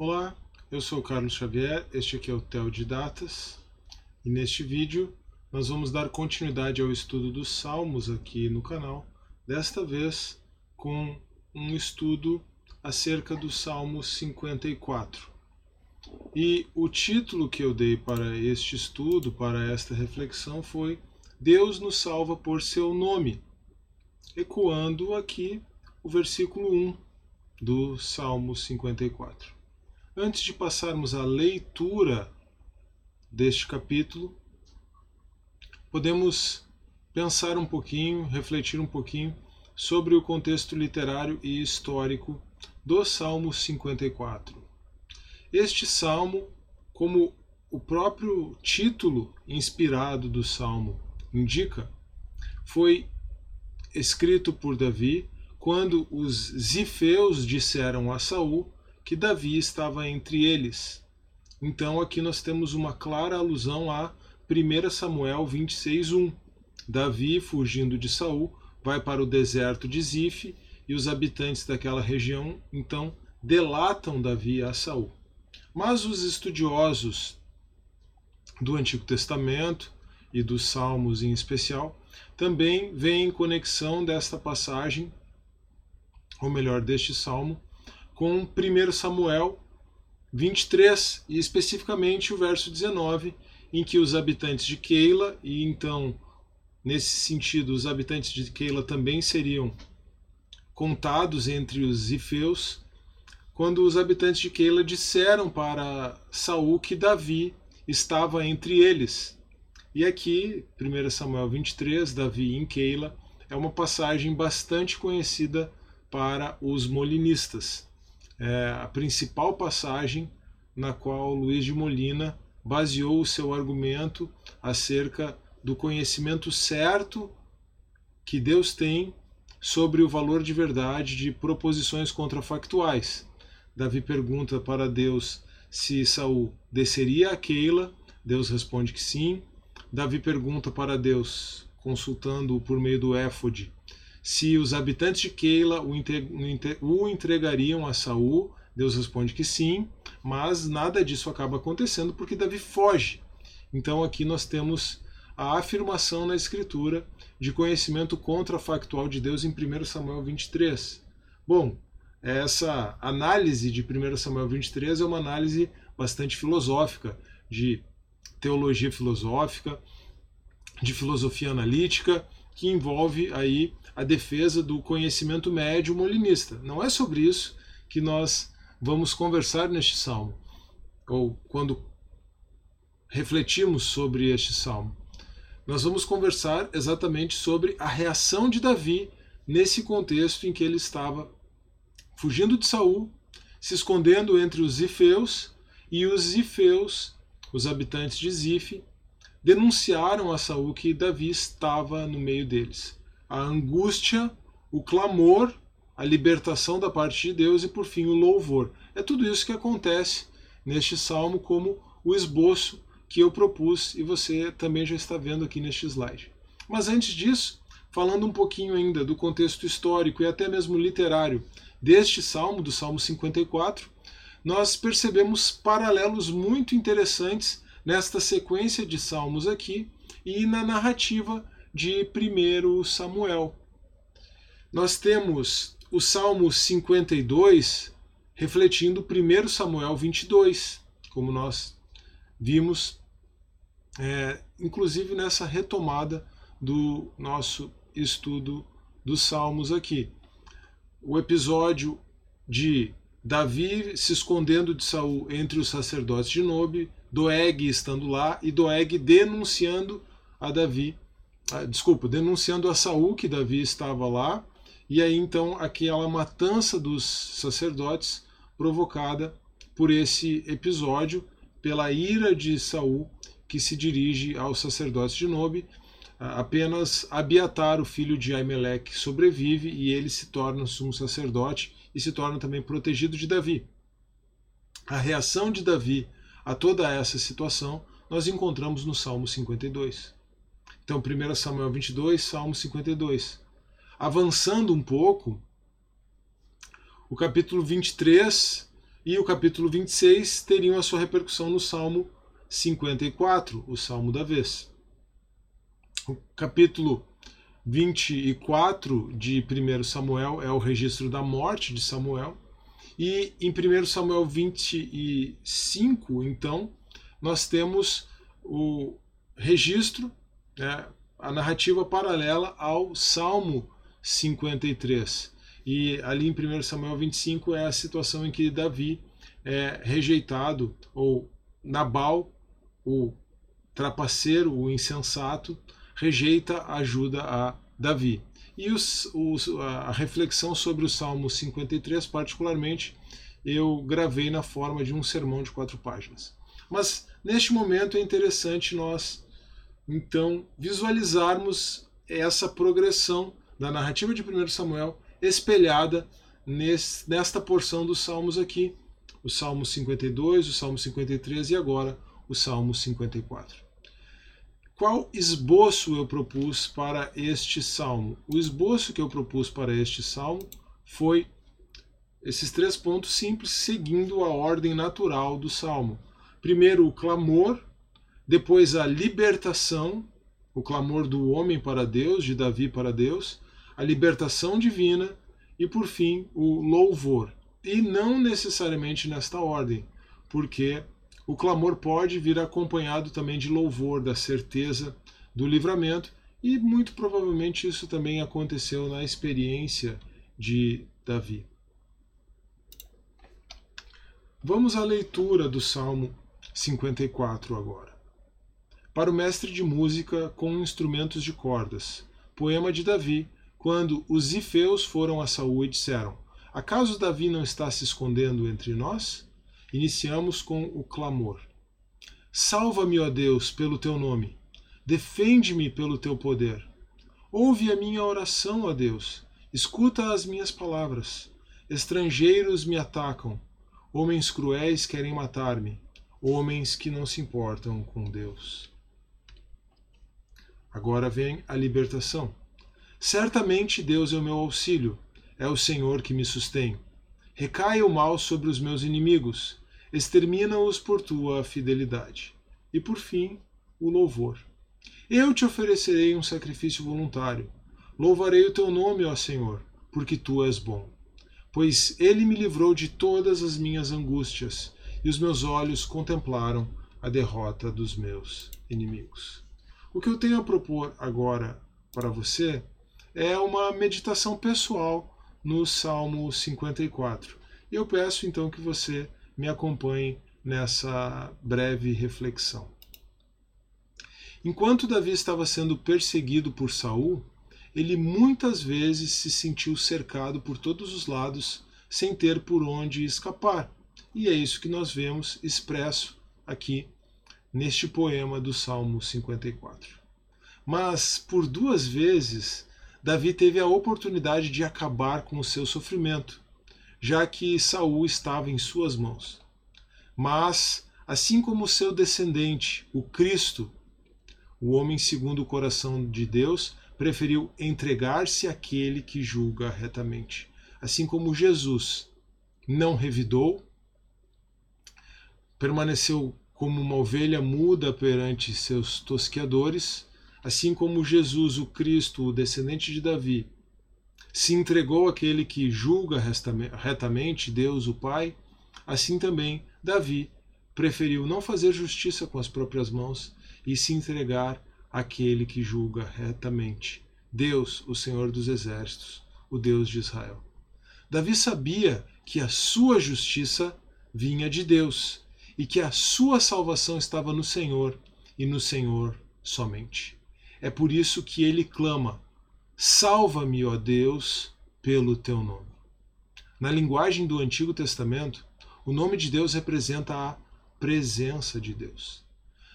Olá, eu sou o Carlos Xavier, este aqui é o Tel de Datas e neste vídeo nós vamos dar continuidade ao estudo dos Salmos aqui no canal, desta vez com um estudo acerca do Salmo 54. E o título que eu dei para este estudo, para esta reflexão, foi Deus nos salva por seu nome, ecoando aqui o versículo 1 do Salmo 54. Antes de passarmos à leitura deste capítulo, podemos pensar um pouquinho, refletir um pouquinho sobre o contexto literário e histórico do Salmo 54. Este salmo, como o próprio título inspirado do salmo indica, foi escrito por Davi quando os zifeus disseram a Saul que Davi estava entre eles. Então aqui nós temos uma clara alusão a 1 Samuel 26:1. Davi, fugindo de Saul, vai para o deserto de Zif e os habitantes daquela região então delatam Davi a Saul. Mas os estudiosos do Antigo Testamento e dos Salmos em especial também veem conexão desta passagem, ou melhor, deste salmo, com 1 Samuel 23 e especificamente o verso 19, em que os habitantes de Keila, e então, nesse sentido, os habitantes de Keila também seriam contados entre os Zifeus, quando os habitantes de Keila disseram para Saul que Davi estava entre eles. E aqui, 1 Samuel 23, Davi em Keila, é uma passagem bastante conhecida para os molinistas. É a principal passagem na qual Luiz de Molina baseou o seu argumento acerca do conhecimento certo que Deus tem sobre o valor de verdade de proposições contrafactuais. Davi pergunta para Deus se Saul desceria a Keila. Deus responde que sim. Davi pergunta para Deus, consultando-o por meio do éfode, se os habitantes de Keila o entregariam a Saul. Deus responde que sim, mas nada disso acaba acontecendo porque Davi foge. Então aqui nós temos a afirmação na Escritura de conhecimento contrafactual de Deus em 1 Samuel 23. Bom, essa análise de 1 Samuel 23 é uma análise bastante filosófica, de teologia filosófica, de filosofia analítica, que envolve aí a defesa do conhecimento médio molinista. Não é sobre isso que nós vamos conversar neste salmo, ou quando refletimos sobre este salmo. Nós vamos conversar exatamente sobre a reação de Davi nesse contexto em que ele estava fugindo de Saul, se escondendo entre os Zifeus, e os Zifeus, os habitantes de Zif, denunciaram a Saul que Davi estava no meio deles. A angústia, o clamor, a libertação da parte de Deus e por fim o louvor. É tudo isso que acontece neste salmo como o esboço que eu propus e você também já está vendo aqui neste slide. Mas antes disso, falando um pouquinho ainda do contexto histórico e até mesmo literário deste salmo, do Salmo 54, nós percebemos paralelos muito interessantes nesta sequência de salmos aqui e na narrativa de 1 Samuel. Nós temos o Salmo 52 refletindo 1 Samuel 22, como nós vimos, é, inclusive nessa retomada do nosso estudo dos Salmos aqui o episódio de Davi se escondendo de Saul entre os sacerdotes de Nobe, Doeg estando lá e Doeg denunciando a Davi, ah, desculpa, denunciando a Saul que Davi estava lá, e aí então aquela matança dos sacerdotes provocada por esse episódio, pela ira de Saul que se dirige aos sacerdotes de Nobe apenas Abiatar, o filho de Aimeleque, sobrevive e ele se torna sumo sacerdote e se torna também protegido de Davi. A reação de Davi a toda essa situação nós encontramos no Salmo 52. Então, 1 Samuel 22, Salmo 52. Avançando um pouco, o capítulo 23 E o capítulo 26 teriam a sua repercussão no Salmo 54, o Salmo da vez. O capítulo 24 de 1 Samuel é o registro da morte de Samuel. E em 1 Samuel 25, então, nós temos o registro, né, a narrativa paralela ao Salmo 53. E ali em 1 Samuel 25 é a situação em que Davi é rejeitado, ou Nabal, o trapaceiro, o insensato, rejeita a ajuda a Davi. E os, os, a reflexão sobre o Salmo 53, particularmente, eu gravei na forma de um sermão de quatro páginas. Mas neste momento é interessante nós, então, visualizarmos essa progressão da narrativa de 1 Samuel espelhada nesse, nesta porção dos Salmos aqui, o Salmo 52, o Salmo 53 e agora o Salmo 54. Qual esboço eu propus para este salmo? O esboço que eu propus para este salmo foi esses três pontos simples, seguindo a ordem natural do salmo. Primeiro, o clamor, depois, a libertação, o clamor do homem para Deus, de Davi para Deus, a libertação divina e, por fim, o louvor. E não necessariamente nesta ordem, porque o clamor pode vir acompanhado também de louvor, da certeza do livramento, e muito provavelmente isso também aconteceu na experiência de Davi. Vamos à leitura do Salmo 54 agora. Para o mestre de música com instrumentos de cordas, poema de Davi, quando os ifeus foram a Saul e disseram: Acaso Davi não está se escondendo entre nós? Iniciamos com o clamor. Salva-me, ó Deus, pelo teu nome. Defende-me pelo teu poder. Ouve a minha oração, ó Deus. Escuta as minhas palavras. Estrangeiros me atacam. Homens cruéis querem matar-me. Homens que não se importam com Deus. Agora vem a libertação. Certamente Deus é o meu auxílio. É o Senhor que me sustém. Recai o mal sobre os meus inimigos, extermina-os por tua fidelidade. E por fim, o louvor. Eu te oferecerei um sacrifício voluntário. Louvarei o teu nome, ó Senhor, porque tu és bom. Pois ele me livrou de todas as minhas angústias, e os meus olhos contemplaram a derrota dos meus inimigos. O que eu tenho a propor agora para você é uma meditação pessoal no Salmo 54. E eu peço então que você me acompanhe nessa breve reflexão. Enquanto Davi estava sendo perseguido por Saul, ele muitas vezes se sentiu cercado por todos os lados sem ter por onde escapar. E é isso que nós vemos expresso aqui neste poema do Salmo 54. Mas por duas vezes Davi teve a oportunidade de acabar com o seu sofrimento, já que Saul estava em suas mãos. Mas, assim como seu descendente, o Cristo, o homem segundo o coração de Deus, preferiu entregar-se àquele que julga retamente. Assim como Jesus não revidou, permaneceu como uma ovelha muda perante seus tosqueadores, assim como Jesus, o Cristo, o descendente de Davi, se entregou àquele que julga retamente, Deus, o Pai, assim também Davi preferiu não fazer justiça com as próprias mãos e se entregar àquele que julga retamente, Deus, o Senhor dos Exércitos, o Deus de Israel. Davi sabia que a sua justiça vinha de Deus e que a sua salvação estava no Senhor e no Senhor somente. É por isso que ele clama: Salva-me, ó Deus, pelo teu nome. Na linguagem do Antigo Testamento, o nome de Deus representa a presença de Deus.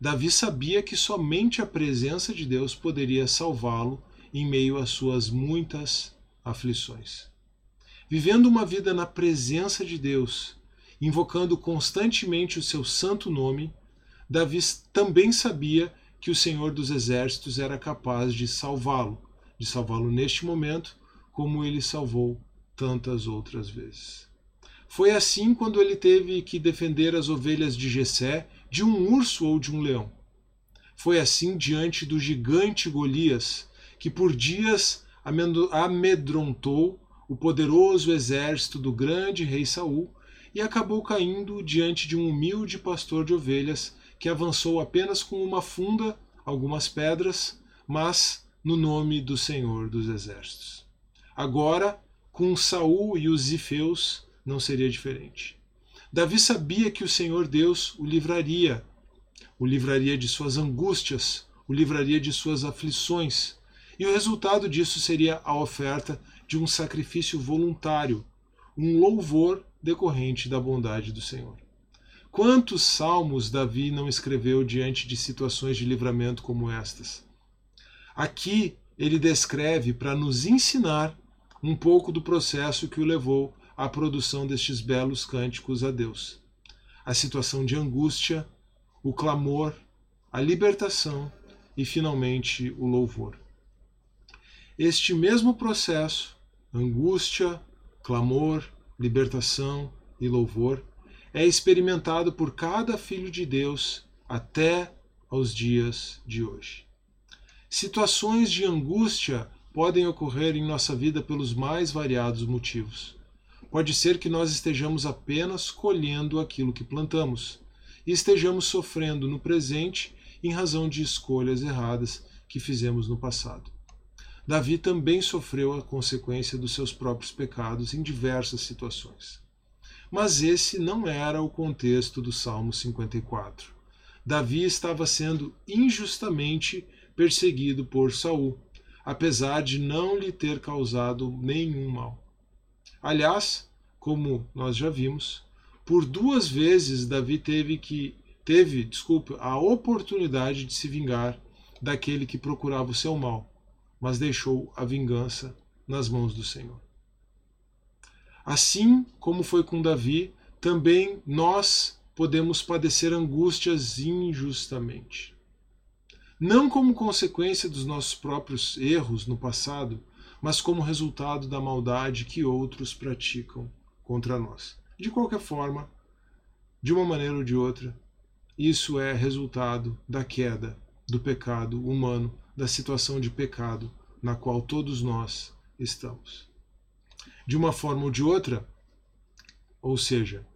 Davi sabia que somente a presença de Deus poderia salvá-lo em meio às suas muitas aflições. Vivendo uma vida na presença de Deus, invocando constantemente o seu santo nome, Davi também sabia que o Senhor dos Exércitos era capaz de salvá-lo, de salvá-lo neste momento, como ele salvou tantas outras vezes. Foi assim quando ele teve que defender as ovelhas de Jessé de um urso ou de um leão. Foi assim diante do gigante Golias, que por dias amedrontou o poderoso exército do grande rei Saul e acabou caindo diante de um humilde pastor de ovelhas que avançou apenas com uma funda, algumas pedras, mas no nome do Senhor dos Exércitos. Agora, com Saul e os Zifeus, não seria diferente. Davi sabia que o Senhor Deus o livraria, o livraria de suas angústias, o livraria de suas aflições, e o resultado disso seria a oferta de um sacrifício voluntário, um louvor decorrente da bondade do Senhor. Quantos salmos Davi não escreveu diante de situações de livramento como estas? Aqui ele descreve para nos ensinar um pouco do processo que o levou à produção destes belos cânticos a Deus. A situação de angústia, o clamor, a libertação e finalmente o louvor. Este mesmo processo, angústia, clamor, libertação e louvor, é experimentado por cada filho de Deus até aos dias de hoje. Situações de angústia podem ocorrer em nossa vida pelos mais variados motivos. Pode ser que nós estejamos apenas colhendo aquilo que plantamos e estejamos sofrendo no presente em razão de escolhas erradas que fizemos no passado. Davi também sofreu a consequência dos seus próprios pecados em diversas situações. Mas esse não era o contexto do Salmo 54. Davi estava sendo injustamente perseguido por Saul, apesar de não lhe ter causado nenhum mal. Aliás, como nós já vimos, por duas vezes Davi teve que teve, desculpe, a oportunidade de se vingar daquele que procurava o seu mal mas deixou a vingança nas mãos do Senhor. Assim como foi com Davi, também nós podemos padecer angústias injustamente. Não como consequência dos nossos próprios erros no passado, mas como resultado da maldade que outros praticam contra nós. De qualquer forma, de uma maneira ou de outra, isso é resultado da queda, do pecado humano da situação de pecado na qual todos nós estamos. De uma forma ou de outra, ou seja,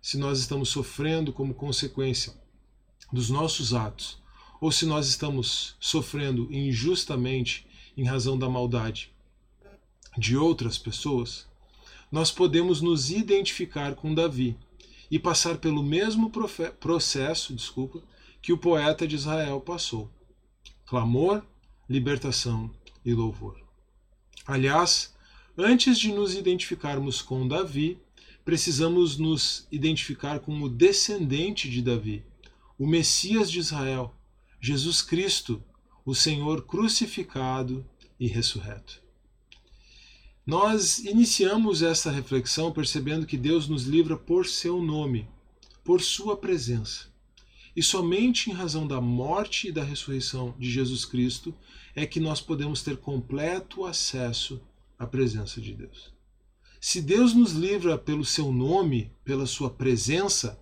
se nós estamos sofrendo como consequência dos nossos atos, ou se nós estamos sofrendo injustamente em razão da maldade de outras pessoas, nós podemos nos identificar com Davi e passar pelo mesmo processo, desculpa, que o poeta de Israel passou clamor, libertação e louvor. Aliás, antes de nos identificarmos com Davi, precisamos nos identificar com o descendente de Davi, o Messias de Israel, Jesus Cristo, o Senhor crucificado e ressurreto. Nós iniciamos essa reflexão percebendo que Deus nos livra por seu nome, por sua presença. E somente em razão da morte e da ressurreição de Jesus Cristo é que nós podemos ter completo acesso à presença de Deus. Se Deus nos livra pelo seu nome, pela sua presença,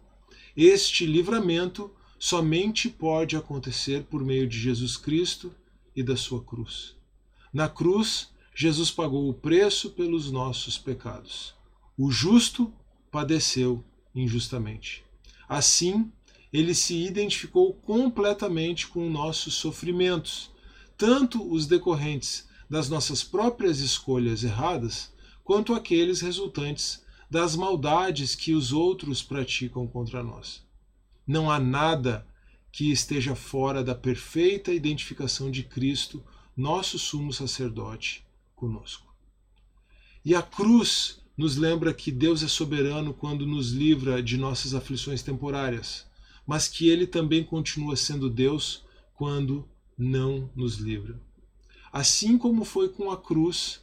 este livramento somente pode acontecer por meio de Jesus Cristo e da sua cruz. Na cruz, Jesus pagou o preço pelos nossos pecados. O justo padeceu injustamente. Assim, ele se identificou completamente com nossos sofrimentos, tanto os decorrentes das nossas próprias escolhas erradas, quanto aqueles resultantes das maldades que os outros praticam contra nós. Não há nada que esteja fora da perfeita identificação de Cristo, nosso sumo sacerdote, conosco. E a cruz nos lembra que Deus é soberano quando nos livra de nossas aflições temporárias mas que ele também continua sendo Deus quando não nos livra. Assim como foi com a cruz,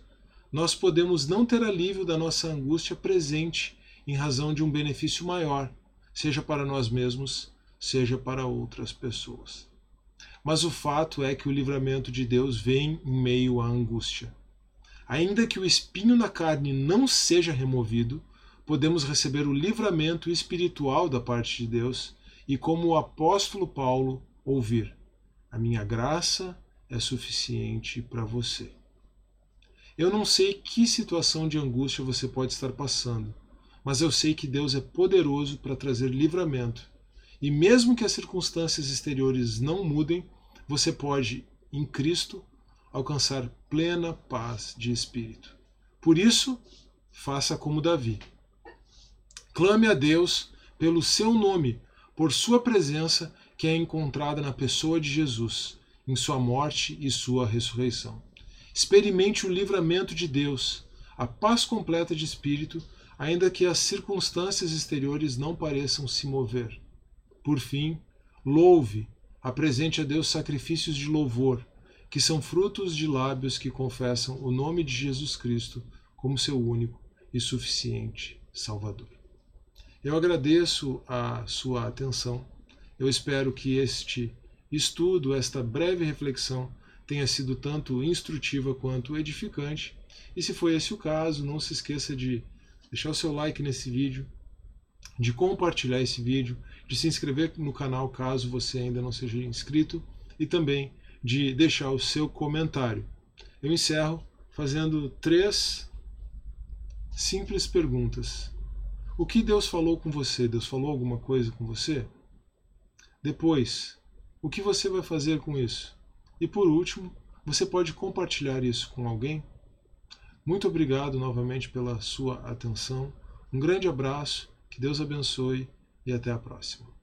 nós podemos não ter alívio da nossa angústia presente em razão de um benefício maior, seja para nós mesmos, seja para outras pessoas. Mas o fato é que o livramento de Deus vem em meio à angústia. Ainda que o espinho na carne não seja removido, podemos receber o livramento espiritual da parte de Deus e, como o apóstolo Paulo, ouvir: A minha graça é suficiente para você. Eu não sei que situação de angústia você pode estar passando, mas eu sei que Deus é poderoso para trazer livramento. E mesmo que as circunstâncias exteriores não mudem, você pode, em Cristo, alcançar plena paz de espírito. Por isso, faça como Davi. Clame a Deus pelo seu nome, por sua presença que é encontrada na pessoa de Jesus, em sua morte e sua ressurreição. Experimente o livramento de Deus, a paz completa de espírito, ainda que as circunstâncias exteriores não pareçam se mover. Por fim, louve, apresente a Deus sacrifícios de louvor, que são frutos de lábios que confessam o nome de Jesus Cristo como seu único e suficiente Salvador. Eu agradeço a sua atenção. Eu espero que este estudo, esta breve reflexão, tenha sido tanto instrutiva quanto edificante. E se foi esse o caso, não se esqueça de deixar o seu like nesse vídeo, de compartilhar esse vídeo, de se inscrever no canal caso você ainda não seja inscrito e também de deixar o seu comentário. Eu encerro fazendo três simples perguntas. O que Deus falou com você? Deus falou alguma coisa com você? Depois, o que você vai fazer com isso? E por último, você pode compartilhar isso com alguém? Muito obrigado novamente pela sua atenção. Um grande abraço, que Deus abençoe e até a próxima.